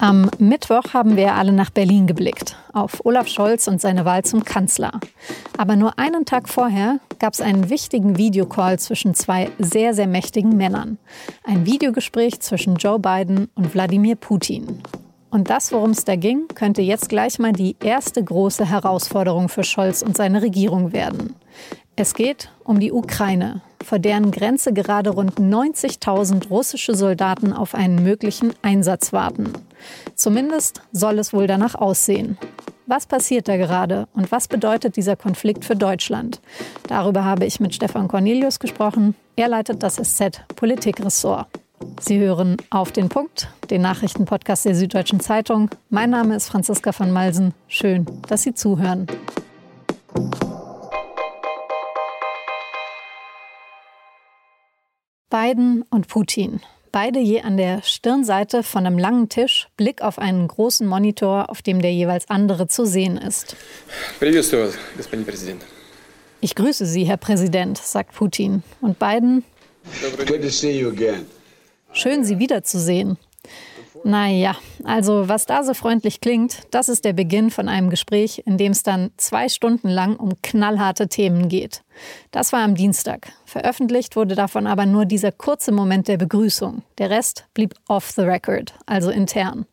Am Mittwoch haben wir alle nach Berlin geblickt, auf Olaf Scholz und seine Wahl zum Kanzler. Aber nur einen Tag vorher gab es einen wichtigen Videocall zwischen zwei sehr, sehr mächtigen Männern. Ein Videogespräch zwischen Joe Biden und Wladimir Putin. Und das, worum es da ging, könnte jetzt gleich mal die erste große Herausforderung für Scholz und seine Regierung werden. Es geht um die Ukraine, vor deren Grenze gerade rund 90.000 russische Soldaten auf einen möglichen Einsatz warten. Zumindest soll es wohl danach aussehen. Was passiert da gerade und was bedeutet dieser Konflikt für Deutschland? Darüber habe ich mit Stefan Cornelius gesprochen. Er leitet das SZ Politikressort. Sie hören auf den Punkt, den Nachrichtenpodcast der Süddeutschen Zeitung. Mein Name ist Franziska von Malsen. Schön, dass Sie zuhören. Biden und Putin. Beide je an der Stirnseite von einem langen Tisch, Blick auf einen großen Monitor, auf dem der jeweils andere zu sehen ist. Ich grüße Sie, Herr Präsident, sagt Putin. Und Biden. Schön, Sie wiederzusehen. Naja, also was da so freundlich klingt, das ist der Beginn von einem Gespräch, in dem es dann zwei Stunden lang um knallharte Themen geht. Das war am Dienstag. Veröffentlicht wurde davon aber nur dieser kurze Moment der Begrüßung. Der Rest blieb off the record, also intern.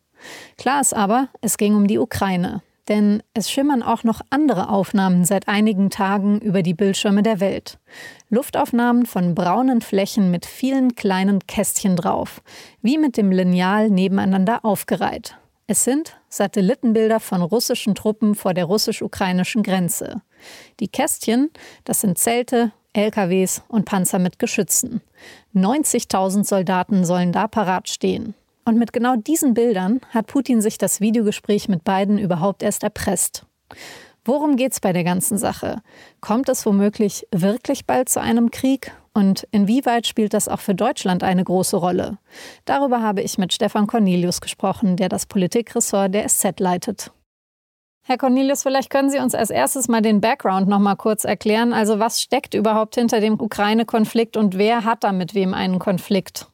Klar ist aber, es ging um die Ukraine. Denn es schimmern auch noch andere Aufnahmen seit einigen Tagen über die Bildschirme der Welt. Luftaufnahmen von braunen Flächen mit vielen kleinen Kästchen drauf, wie mit dem Lineal nebeneinander aufgereiht. Es sind Satellitenbilder von russischen Truppen vor der russisch-ukrainischen Grenze. Die Kästchen, das sind Zelte, LKWs und Panzer mit Geschützen. 90.000 Soldaten sollen da parat stehen. Und mit genau diesen Bildern hat Putin sich das Videogespräch mit Biden überhaupt erst erpresst. Worum geht es bei der ganzen Sache? Kommt es womöglich wirklich bald zu einem Krieg? Und inwieweit spielt das auch für Deutschland eine große Rolle? Darüber habe ich mit Stefan Cornelius gesprochen, der das Politikressort der SZ leitet. Herr Cornelius, vielleicht können Sie uns als erstes mal den Background noch mal kurz erklären. Also was steckt überhaupt hinter dem Ukraine-Konflikt und wer hat da mit wem einen Konflikt?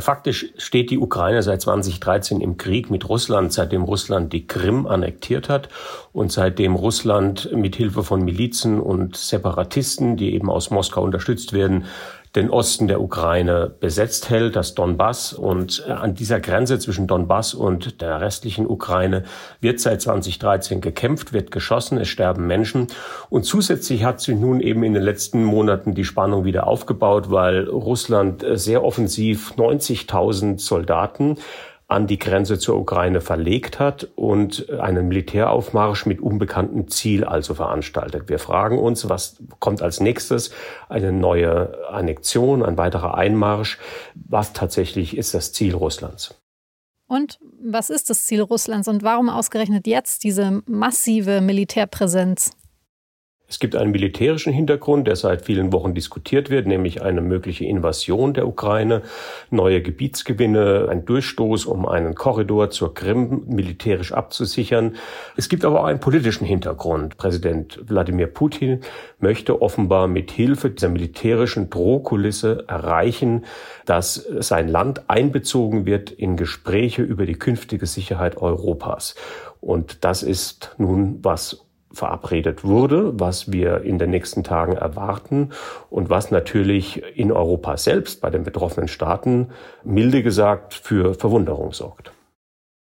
Faktisch steht die Ukraine seit 2013 im Krieg mit Russland, seitdem Russland die Krim annektiert hat und seitdem Russland mit Hilfe von Milizen und Separatisten, die eben aus Moskau unterstützt werden, den Osten der Ukraine besetzt hält, das Donbass. Und äh, an dieser Grenze zwischen Donbass und der restlichen Ukraine wird seit 2013 gekämpft, wird geschossen, es sterben Menschen. Und zusätzlich hat sich nun eben in den letzten Monaten die Spannung wieder aufgebaut, weil Russland äh, sehr offensiv 90.000 Soldaten an die Grenze zur Ukraine verlegt hat und einen Militäraufmarsch mit unbekanntem Ziel also veranstaltet. Wir fragen uns, was kommt als nächstes? Eine neue Annexion, ein weiterer Einmarsch? Was tatsächlich ist das Ziel Russlands? Und was ist das Ziel Russlands und warum ausgerechnet jetzt diese massive Militärpräsenz? Es gibt einen militärischen Hintergrund, der seit vielen Wochen diskutiert wird, nämlich eine mögliche Invasion der Ukraine, neue Gebietsgewinne, ein Durchstoß, um einen Korridor zur Krim militärisch abzusichern. Es gibt aber auch einen politischen Hintergrund. Präsident Wladimir Putin möchte offenbar mit Hilfe dieser militärischen Drohkulisse erreichen, dass sein Land einbezogen wird in Gespräche über die künftige Sicherheit Europas. Und das ist nun, was verabredet wurde, was wir in den nächsten Tagen erwarten und was natürlich in Europa selbst bei den betroffenen Staaten milde gesagt für Verwunderung sorgt.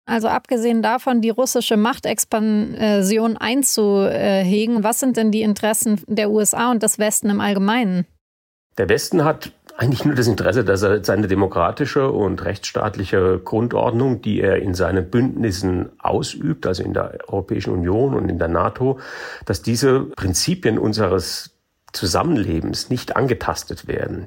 Also abgesehen davon, die russische Machtexpansion einzuhegen, was sind denn die Interessen der USA und des Westen im Allgemeinen? Der Westen hat eigentlich nur das Interesse, dass er seine demokratische und rechtsstaatliche Grundordnung, die er in seinen Bündnissen ausübt, also in der Europäischen Union und in der NATO, dass diese Prinzipien unseres Zusammenlebens nicht angetastet werden.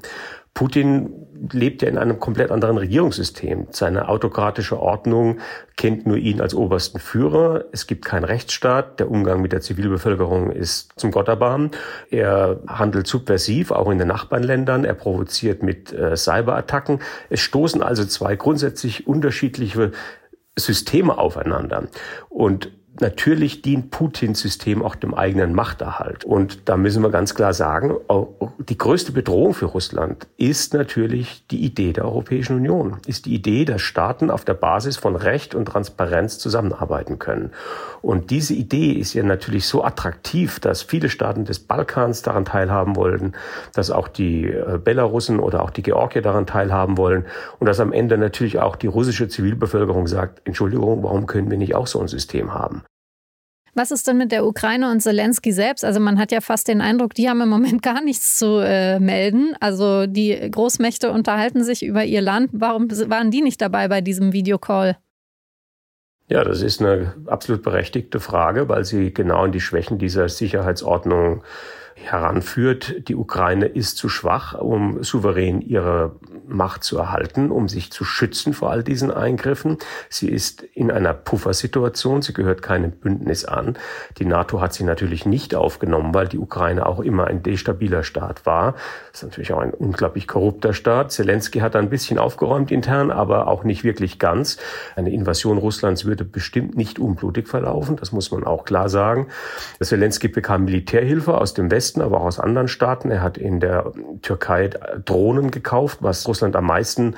Putin lebt ja in einem komplett anderen Regierungssystem. Seine autokratische Ordnung kennt nur ihn als obersten Führer. Es gibt keinen Rechtsstaat. Der Umgang mit der Zivilbevölkerung ist zum Gotterbarm. Er handelt subversiv, auch in den Nachbarländern. Er provoziert mit äh, Cyberattacken. Es stoßen also zwei grundsätzlich unterschiedliche Systeme aufeinander. Und Natürlich dient Putins System auch dem eigenen Machterhalt. Und da müssen wir ganz klar sagen, die größte Bedrohung für Russland ist natürlich die Idee der Europäischen Union, ist die Idee, dass Staaten auf der Basis von Recht und Transparenz zusammenarbeiten können. Und diese Idee ist ja natürlich so attraktiv, dass viele Staaten des Balkans daran teilhaben wollen, dass auch die äh, Belarussen oder auch die Georgier daran teilhaben wollen und dass am Ende natürlich auch die russische Zivilbevölkerung sagt, Entschuldigung, warum können wir nicht auch so ein System haben? Was ist denn mit der Ukraine und Zelensky selbst? Also man hat ja fast den Eindruck, die haben im Moment gar nichts zu äh, melden. Also die Großmächte unterhalten sich über ihr Land. Warum waren die nicht dabei bei diesem Videocall? Ja, das ist eine absolut berechtigte Frage, weil sie genau in die Schwächen dieser Sicherheitsordnung heranführt, die Ukraine ist zu schwach, um souverän ihre Macht zu erhalten, um sich zu schützen vor all diesen Eingriffen. Sie ist in einer Puffersituation, sie gehört keinem Bündnis an. Die NATO hat sie natürlich nicht aufgenommen, weil die Ukraine auch immer ein destabiler Staat war. Das ist natürlich auch ein unglaublich korrupter Staat. Zelensky hat ein bisschen aufgeräumt intern, aber auch nicht wirklich ganz. Eine Invasion Russlands würde bestimmt nicht unblutig verlaufen, das muss man auch klar sagen. Zelensky bekam Militärhilfe aus dem Westen Westen, aber auch aus anderen Staaten. Er hat in der Türkei Drohnen gekauft, was Russland am meisten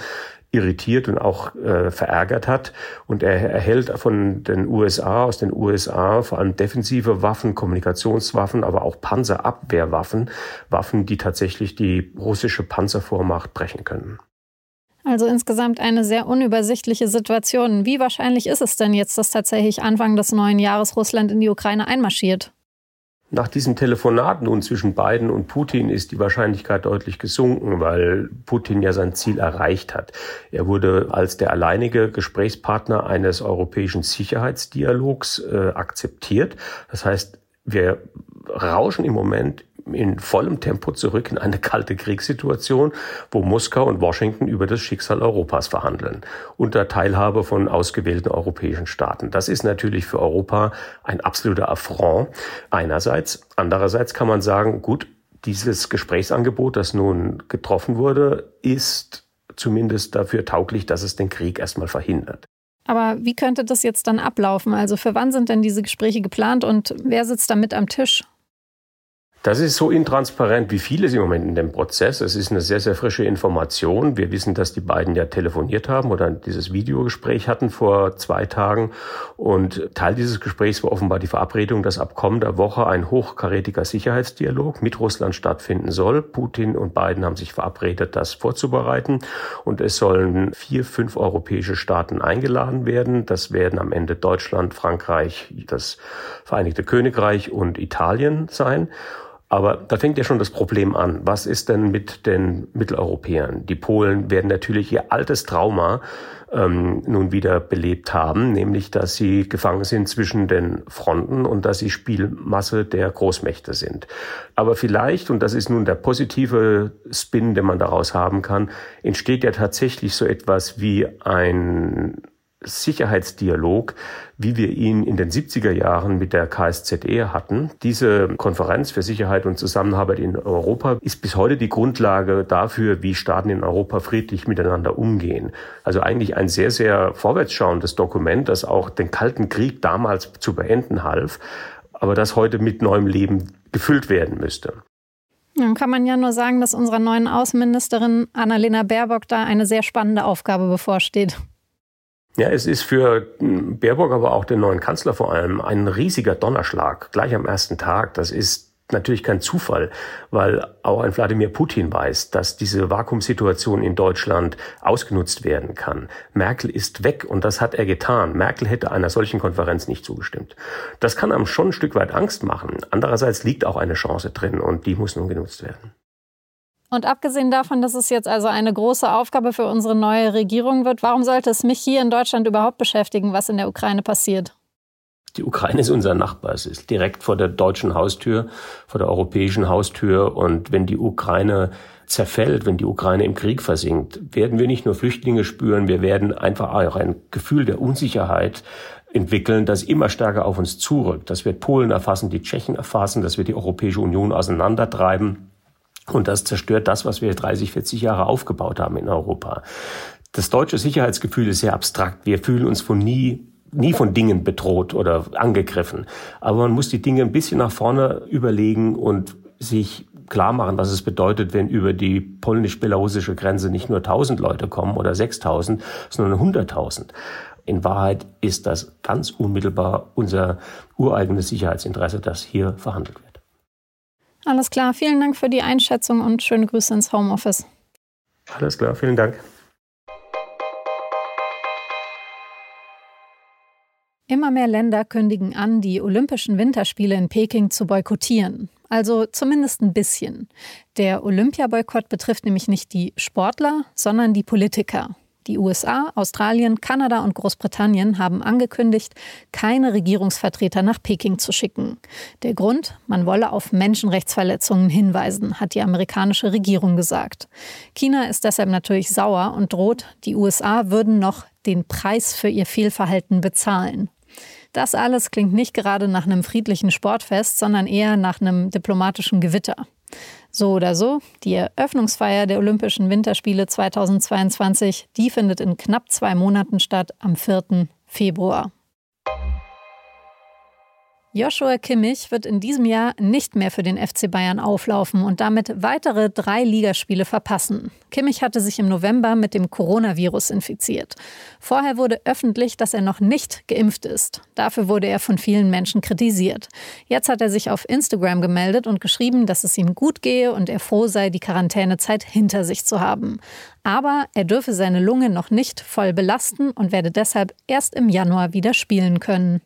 irritiert und auch äh, verärgert hat. Und er erhält von den USA, aus den USA vor allem defensive Waffen, Kommunikationswaffen, aber auch Panzerabwehrwaffen, Waffen, die tatsächlich die russische Panzervormacht brechen können. Also insgesamt eine sehr unübersichtliche Situation. Wie wahrscheinlich ist es denn jetzt, dass tatsächlich Anfang des neuen Jahres Russland in die Ukraine einmarschiert? Nach diesem Telefonat nun zwischen Biden und Putin ist die Wahrscheinlichkeit deutlich gesunken, weil Putin ja sein Ziel erreicht hat. Er wurde als der alleinige Gesprächspartner eines europäischen Sicherheitsdialogs äh, akzeptiert. Das heißt, wir rauschen im Moment in vollem Tempo zurück in eine kalte Kriegssituation, wo Moskau und Washington über das Schicksal Europas verhandeln, unter Teilhabe von ausgewählten europäischen Staaten. Das ist natürlich für Europa ein absoluter Affront einerseits. Andererseits kann man sagen, gut, dieses Gesprächsangebot, das nun getroffen wurde, ist zumindest dafür tauglich, dass es den Krieg erstmal verhindert. Aber wie könnte das jetzt dann ablaufen? Also für wann sind denn diese Gespräche geplant und wer sitzt da mit am Tisch? Das ist so intransparent wie vieles im Moment in dem Prozess. Es ist eine sehr, sehr frische Information. Wir wissen, dass die beiden ja telefoniert haben oder dieses Videogespräch hatten vor zwei Tagen. Und Teil dieses Gesprächs war offenbar die Verabredung, dass ab kommender Woche ein hochkarätiger Sicherheitsdialog mit Russland stattfinden soll. Putin und Biden haben sich verabredet, das vorzubereiten. Und es sollen vier, fünf europäische Staaten eingeladen werden. Das werden am Ende Deutschland, Frankreich, das Vereinigte Königreich und Italien sein. Aber da fängt ja schon das Problem an. Was ist denn mit den Mitteleuropäern? Die Polen werden natürlich ihr altes Trauma ähm, nun wieder belebt haben, nämlich dass sie gefangen sind zwischen den Fronten und dass sie Spielmasse der Großmächte sind. Aber vielleicht, und das ist nun der positive Spin, den man daraus haben kann, entsteht ja tatsächlich so etwas wie ein Sicherheitsdialog, wie wir ihn in den 70er Jahren mit der KSZE hatten. Diese Konferenz für Sicherheit und Zusammenarbeit in Europa ist bis heute die Grundlage dafür, wie Staaten in Europa friedlich miteinander umgehen. Also eigentlich ein sehr, sehr vorwärtsschauendes Dokument, das auch den Kalten Krieg damals zu beenden half, aber das heute mit neuem Leben gefüllt werden müsste. Dann kann man ja nur sagen, dass unserer neuen Außenministerin Annalena Baerbock da eine sehr spannende Aufgabe bevorsteht. Ja, es ist für Baerbock, aber auch den neuen Kanzler vor allem ein riesiger Donnerschlag gleich am ersten Tag. Das ist natürlich kein Zufall, weil auch ein Wladimir Putin weiß, dass diese Vakuumsituation in Deutschland ausgenutzt werden kann. Merkel ist weg und das hat er getan. Merkel hätte einer solchen Konferenz nicht zugestimmt. Das kann einem schon ein Stück weit Angst machen. Andererseits liegt auch eine Chance drin und die muss nun genutzt werden. Und abgesehen davon, dass es jetzt also eine große Aufgabe für unsere neue Regierung wird, warum sollte es mich hier in Deutschland überhaupt beschäftigen, was in der Ukraine passiert? Die Ukraine ist unser Nachbar. Es ist direkt vor der deutschen Haustür, vor der europäischen Haustür. Und wenn die Ukraine zerfällt, wenn die Ukraine im Krieg versinkt, werden wir nicht nur Flüchtlinge spüren, wir werden einfach auch ein Gefühl der Unsicherheit entwickeln, das immer stärker auf uns zurückt. Das wird Polen erfassen, die Tschechen erfassen, das wird die Europäische Union auseinandertreiben. Und das zerstört das, was wir 30, 40 Jahre aufgebaut haben in Europa. Das deutsche Sicherheitsgefühl ist sehr abstrakt. Wir fühlen uns von nie nie von Dingen bedroht oder angegriffen. Aber man muss die Dinge ein bisschen nach vorne überlegen und sich klar machen, was es bedeutet, wenn über die polnisch-belarussische Grenze nicht nur 1000 Leute kommen oder 6000, sondern 100.000. In Wahrheit ist das ganz unmittelbar unser ureigenes Sicherheitsinteresse, das hier verhandelt wird. Alles klar, vielen Dank für die Einschätzung und schöne Grüße ins Homeoffice. Alles klar, vielen Dank. Immer mehr Länder kündigen an, die Olympischen Winterspiele in Peking zu boykottieren. Also zumindest ein bisschen. Der Olympiaboykott betrifft nämlich nicht die Sportler, sondern die Politiker. Die USA, Australien, Kanada und Großbritannien haben angekündigt, keine Regierungsvertreter nach Peking zu schicken. Der Grund, man wolle auf Menschenrechtsverletzungen hinweisen, hat die amerikanische Regierung gesagt. China ist deshalb natürlich sauer und droht, die USA würden noch den Preis für ihr Fehlverhalten bezahlen. Das alles klingt nicht gerade nach einem friedlichen Sportfest, sondern eher nach einem diplomatischen Gewitter. So oder so, die Eröffnungsfeier der Olympischen Winterspiele 2022, die findet in knapp zwei Monaten statt, am 4. Februar. Joshua Kimmich wird in diesem Jahr nicht mehr für den FC Bayern auflaufen und damit weitere drei Ligaspiele verpassen. Kimmich hatte sich im November mit dem Coronavirus infiziert. Vorher wurde öffentlich, dass er noch nicht geimpft ist. Dafür wurde er von vielen Menschen kritisiert. Jetzt hat er sich auf Instagram gemeldet und geschrieben, dass es ihm gut gehe und er froh sei, die Quarantänezeit hinter sich zu haben. Aber er dürfe seine Lunge noch nicht voll belasten und werde deshalb erst im Januar wieder spielen können.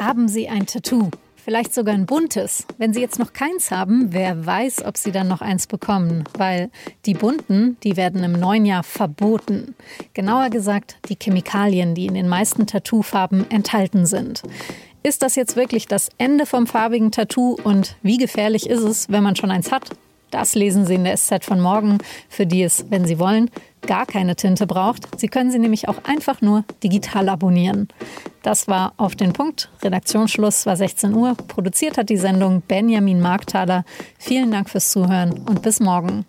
Haben Sie ein Tattoo? Vielleicht sogar ein buntes. Wenn Sie jetzt noch keins haben, wer weiß, ob Sie dann noch eins bekommen. Weil die bunten, die werden im neuen Jahr verboten. Genauer gesagt, die Chemikalien, die in den meisten Tattoofarben enthalten sind. Ist das jetzt wirklich das Ende vom farbigen Tattoo und wie gefährlich ist es, wenn man schon eins hat? Das lesen Sie in der SZ von morgen, für die es, wenn Sie wollen, gar keine Tinte braucht. Sie können sie nämlich auch einfach nur digital abonnieren. Das war auf den Punkt. Redaktionsschluss war 16 Uhr. Produziert hat die Sendung Benjamin Markthaler. Vielen Dank fürs Zuhören und bis morgen.